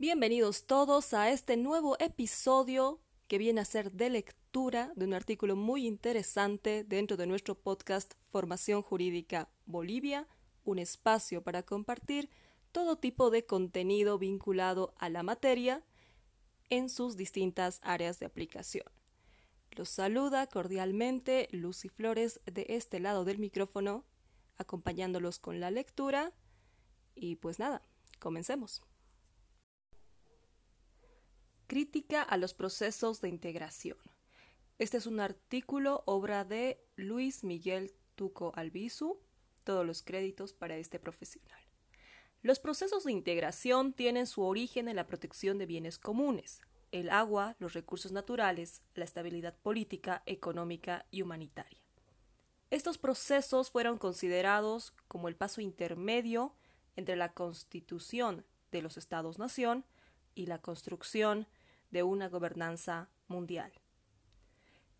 Bienvenidos todos a este nuevo episodio que viene a ser de lectura de un artículo muy interesante dentro de nuestro podcast Formación Jurídica Bolivia, un espacio para compartir todo tipo de contenido vinculado a la materia en sus distintas áreas de aplicación. Los saluda cordialmente Lucy Flores de este lado del micrófono, acompañándolos con la lectura. Y pues nada, comencemos. Crítica a los procesos de integración. Este es un artículo, obra de Luis Miguel Tuco Albizu. Todos los créditos para este profesional. Los procesos de integración tienen su origen en la protección de bienes comunes, el agua, los recursos naturales, la estabilidad política, económica y humanitaria. Estos procesos fueron considerados como el paso intermedio entre la constitución de los Estados-nación y la construcción de una gobernanza mundial,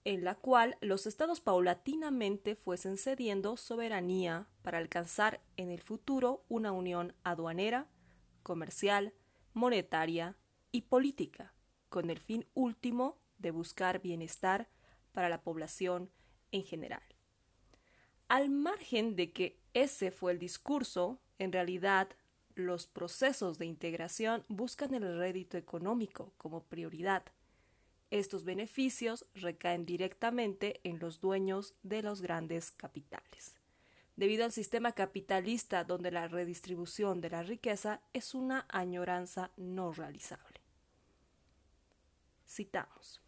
en la cual los estados paulatinamente fuesen cediendo soberanía para alcanzar en el futuro una unión aduanera, comercial, monetaria y política, con el fin último de buscar bienestar para la población en general. Al margen de que ese fue el discurso, en realidad los procesos de integración buscan el rédito económico como prioridad. Estos beneficios recaen directamente en los dueños de los grandes capitales. Debido al sistema capitalista donde la redistribución de la riqueza es una añoranza no realizable. Citamos.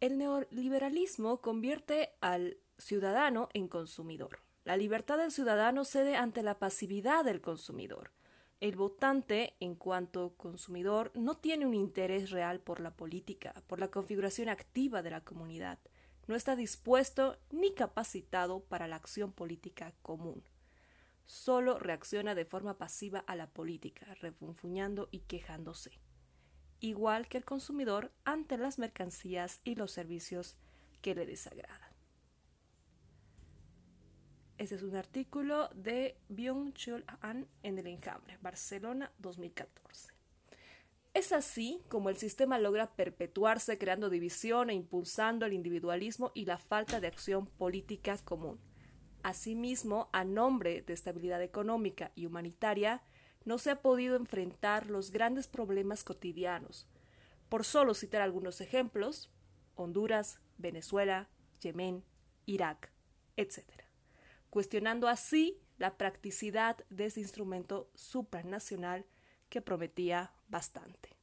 El neoliberalismo convierte al ciudadano en consumidor. La libertad del ciudadano cede ante la pasividad del consumidor. El votante, en cuanto consumidor, no tiene un interés real por la política, por la configuración activa de la comunidad. No está dispuesto ni capacitado para la acción política común. Solo reacciona de forma pasiva a la política, refunfuñando y quejándose igual que el consumidor ante las mercancías y los servicios que le desagradan. Este es un artículo de Byung-Chul An en el Enjambre, Barcelona 2014. Es así como el sistema logra perpetuarse creando división e impulsando el individualismo y la falta de acción política común. Asimismo, a nombre de estabilidad económica y humanitaria, no se ha podido enfrentar los grandes problemas cotidianos. Por solo citar algunos ejemplos, Honduras, Venezuela, Yemen, Irak, etc. Cuestionando así la practicidad de ese instrumento supranacional que prometía bastante.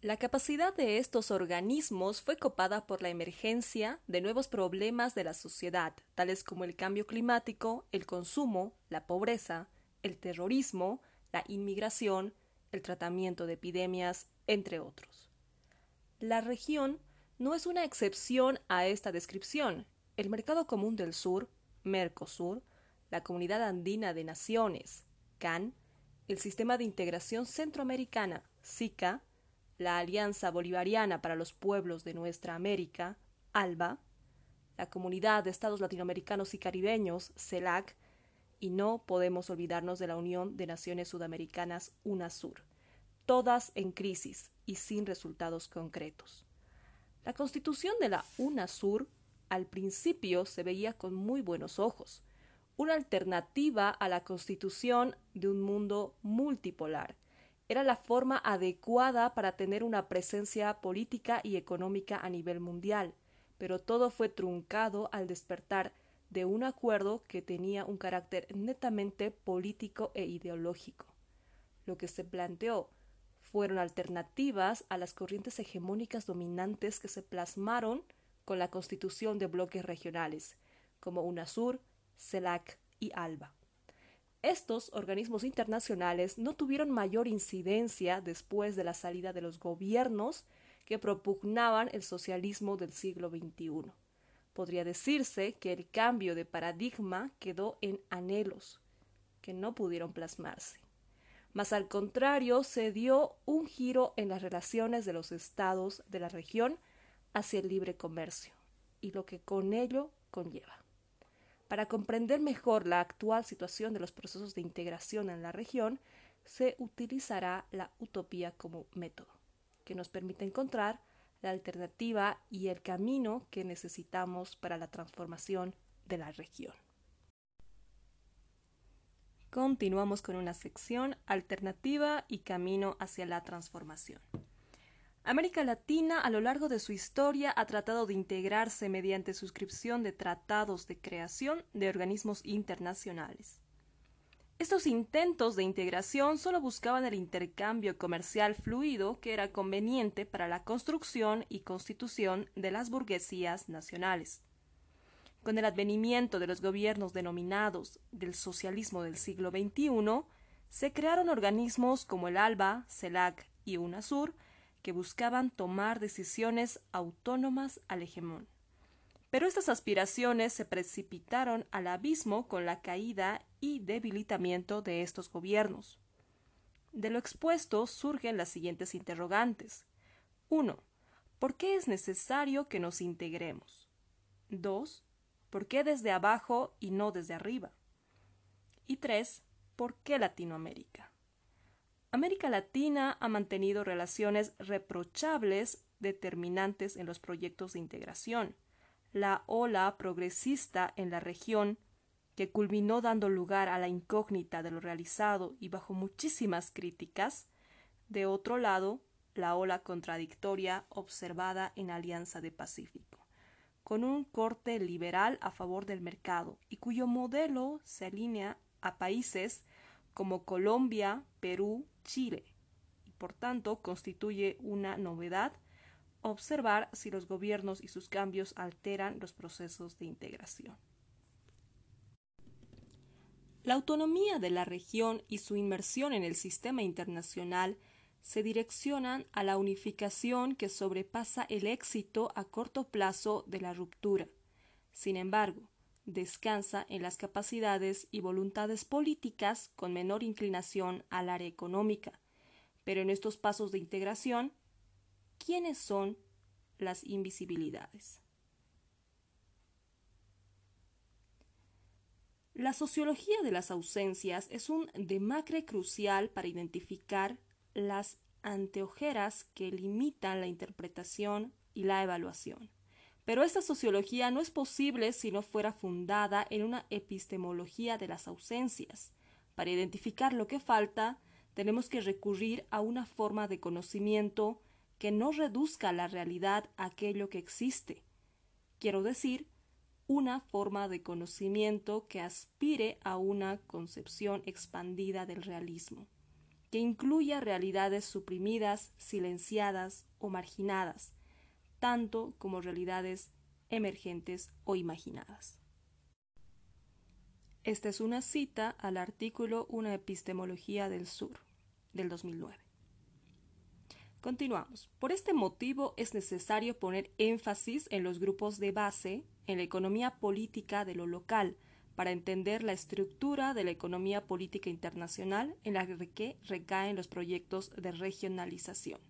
La capacidad de estos organismos fue copada por la emergencia de nuevos problemas de la sociedad, tales como el cambio climático, el consumo, la pobreza, el terrorismo, la inmigración, el tratamiento de epidemias, entre otros. La región no es una excepción a esta descripción. El Mercado Común del Sur, Mercosur, la Comunidad Andina de Naciones, CAN, el Sistema de Integración Centroamericana, SICA, la Alianza Bolivariana para los Pueblos de Nuestra América, ALBA, la Comunidad de Estados Latinoamericanos y Caribeños, CELAC, y no podemos olvidarnos de la Unión de Naciones Sudamericanas UNASUR, todas en crisis y sin resultados concretos. La constitución de la UNASUR al principio se veía con muy buenos ojos, una alternativa a la constitución de un mundo multipolar. Era la forma adecuada para tener una presencia política y económica a nivel mundial, pero todo fue truncado al despertar de un acuerdo que tenía un carácter netamente político e ideológico. Lo que se planteó fueron alternativas a las corrientes hegemónicas dominantes que se plasmaron con la constitución de bloques regionales, como UNASUR, CELAC y ALBA. Estos organismos internacionales no tuvieron mayor incidencia después de la salida de los gobiernos que propugnaban el socialismo del siglo XXI. Podría decirse que el cambio de paradigma quedó en anhelos que no pudieron plasmarse. Mas al contrario, se dio un giro en las relaciones de los estados de la región hacia el libre comercio y lo que con ello conlleva. Para comprender mejor la actual situación de los procesos de integración en la región, se utilizará la utopía como método, que nos permite encontrar la alternativa y el camino que necesitamos para la transformación de la región. Continuamos con una sección alternativa y camino hacia la transformación. América Latina a lo largo de su historia ha tratado de integrarse mediante suscripción de tratados de creación de organismos internacionales. Estos intentos de integración solo buscaban el intercambio comercial fluido que era conveniente para la construcción y constitución de las burguesías nacionales. Con el advenimiento de los gobiernos denominados del socialismo del siglo XXI, se crearon organismos como el ALBA, CELAC y UNASUR, que buscaban tomar decisiones autónomas al hegemón. Pero estas aspiraciones se precipitaron al abismo con la caída y debilitamiento de estos gobiernos. De lo expuesto surgen las siguientes interrogantes. 1. ¿Por qué es necesario que nos integremos? 2. ¿Por qué desde abajo y no desde arriba? Y 3. ¿Por qué Latinoamérica? América Latina ha mantenido relaciones reprochables determinantes en los proyectos de integración. La ola progresista en la región, que culminó dando lugar a la incógnita de lo realizado y bajo muchísimas críticas, de otro lado, la ola contradictoria observada en Alianza de Pacífico, con un corte liberal a favor del mercado y cuyo modelo se alinea a países como Colombia, Perú, Chile, y por tanto constituye una novedad observar si los gobiernos y sus cambios alteran los procesos de integración. La autonomía de la región y su inmersión en el sistema internacional se direccionan a la unificación que sobrepasa el éxito a corto plazo de la ruptura. Sin embargo, descansa en las capacidades y voluntades políticas con menor inclinación al área económica. Pero en estos pasos de integración, ¿quiénes son las invisibilidades? La sociología de las ausencias es un demacre crucial para identificar las anteojeras que limitan la interpretación y la evaluación. Pero esta sociología no es posible si no fuera fundada en una epistemología de las ausencias. Para identificar lo que falta, tenemos que recurrir a una forma de conocimiento que no reduzca la realidad a aquello que existe. Quiero decir, una forma de conocimiento que aspire a una concepción expandida del realismo, que incluya realidades suprimidas, silenciadas o marginadas, tanto como realidades emergentes o imaginadas. Esta es una cita al artículo Una epistemología del sur, del 2009. Continuamos. Por este motivo es necesario poner énfasis en los grupos de base, en la economía política de lo local, para entender la estructura de la economía política internacional en la que recaen los proyectos de regionalización.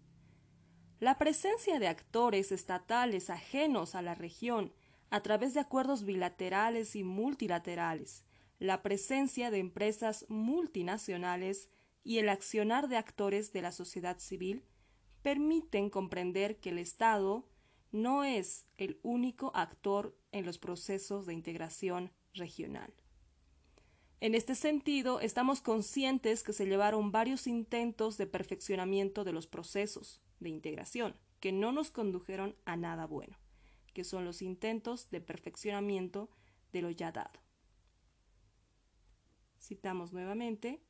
La presencia de actores estatales ajenos a la región a través de acuerdos bilaterales y multilaterales, la presencia de empresas multinacionales y el accionar de actores de la sociedad civil permiten comprender que el Estado no es el único actor en los procesos de integración regional. En este sentido, estamos conscientes que se llevaron varios intentos de perfeccionamiento de los procesos, de integración, que no nos condujeron a nada bueno, que son los intentos de perfeccionamiento de lo ya dado. Citamos nuevamente,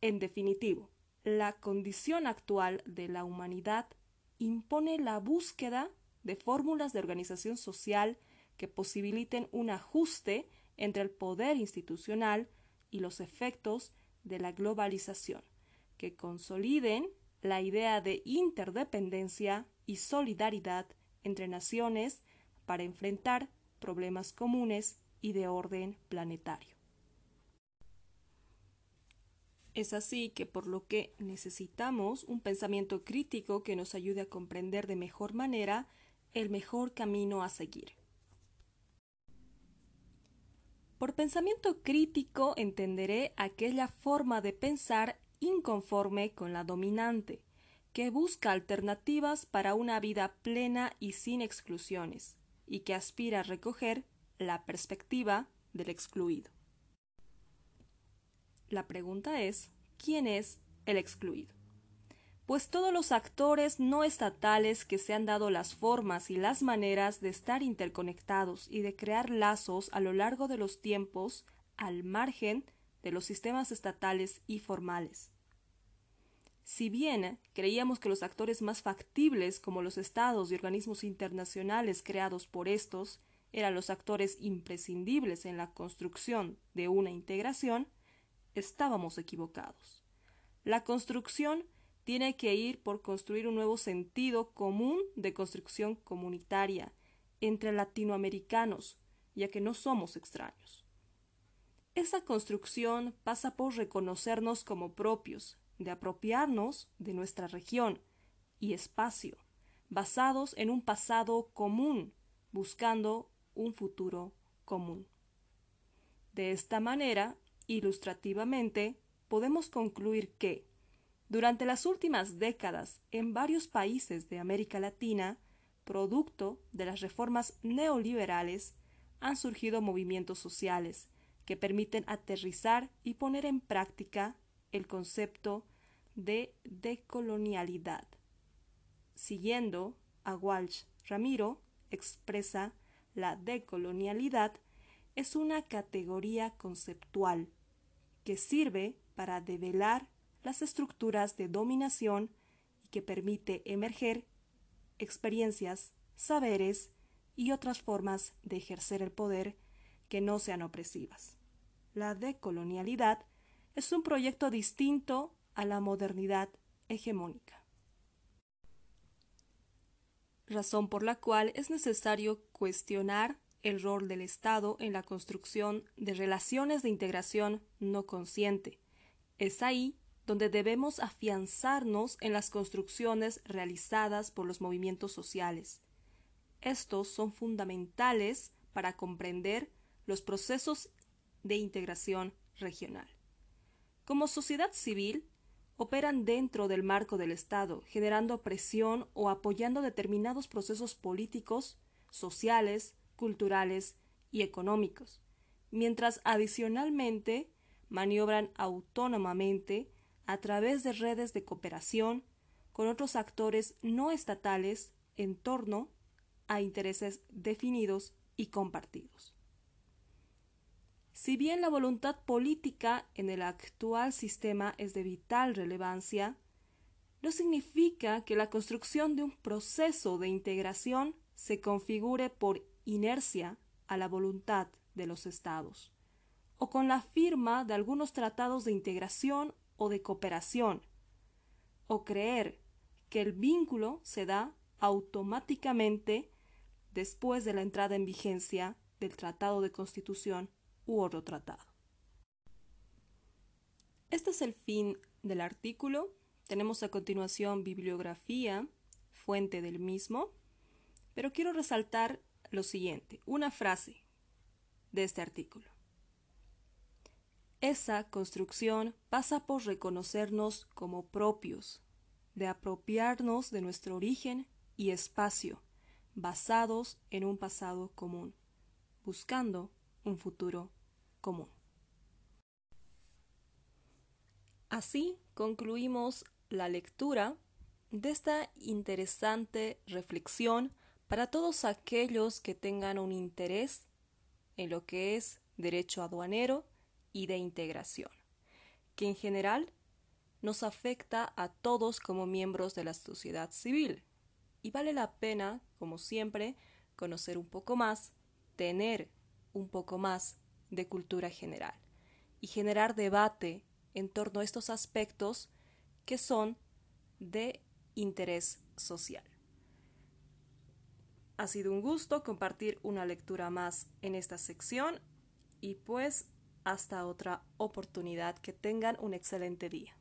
en definitivo, la condición actual de la humanidad impone la búsqueda de fórmulas de organización social que posibiliten un ajuste entre el poder institucional y los efectos de la globalización, que consoliden la idea de interdependencia y solidaridad entre naciones para enfrentar problemas comunes y de orden planetario. Es así que por lo que necesitamos un pensamiento crítico que nos ayude a comprender de mejor manera el mejor camino a seguir. Por pensamiento crítico entenderé aquella forma de pensar inconforme con la dominante, que busca alternativas para una vida plena y sin exclusiones, y que aspira a recoger la perspectiva del excluido. La pregunta es, ¿quién es el excluido? Pues todos los actores no estatales que se han dado las formas y las maneras de estar interconectados y de crear lazos a lo largo de los tiempos al margen de los sistemas estatales y formales. Si bien creíamos que los actores más factibles, como los estados y organismos internacionales creados por estos, eran los actores imprescindibles en la construcción de una integración, estábamos equivocados. La construcción tiene que ir por construir un nuevo sentido común de construcción comunitaria entre latinoamericanos, ya que no somos extraños. Esa construcción pasa por reconocernos como propios, de apropiarnos de nuestra región y espacio, basados en un pasado común, buscando un futuro común. De esta manera, ilustrativamente, podemos concluir que, durante las últimas décadas, en varios países de América Latina, producto de las reformas neoliberales, han surgido movimientos sociales que permiten aterrizar y poner en práctica el concepto de decolonialidad. Siguiendo a Walsh Ramiro, expresa la decolonialidad es una categoría conceptual que sirve para develar las estructuras de dominación y que permite emerger experiencias, saberes y otras formas de ejercer el poder que no sean opresivas. La decolonialidad es un proyecto distinto a la modernidad hegemónica. Razón por la cual es necesario cuestionar el rol del Estado en la construcción de relaciones de integración no consciente. Es ahí donde debemos afianzarnos en las construcciones realizadas por los movimientos sociales. Estos son fundamentales para comprender los procesos de integración regional. Como sociedad civil, operan dentro del marco del Estado, generando presión o apoyando determinados procesos políticos, sociales, culturales y económicos, mientras adicionalmente maniobran autónomamente a través de redes de cooperación con otros actores no estatales en torno a intereses definidos y compartidos. Si bien la voluntad política en el actual sistema es de vital relevancia, no significa que la construcción de un proceso de integración se configure por inercia a la voluntad de los estados, o con la firma de algunos tratados de integración o de cooperación, o creer que el vínculo se da automáticamente después de la entrada en vigencia del Tratado de Constitución u otro tratado. Este es el fin del artículo. Tenemos a continuación bibliografía, fuente del mismo, pero quiero resaltar lo siguiente, una frase de este artículo. Esa construcción pasa por reconocernos como propios, de apropiarnos de nuestro origen y espacio, basados en un pasado común, buscando un futuro Así concluimos la lectura de esta interesante reflexión para todos aquellos que tengan un interés en lo que es derecho aduanero y de integración, que en general nos afecta a todos como miembros de la sociedad civil. Y vale la pena, como siempre, conocer un poco más, tener un poco más de cultura general y generar debate en torno a estos aspectos que son de interés social. Ha sido un gusto compartir una lectura más en esta sección y pues hasta otra oportunidad que tengan un excelente día.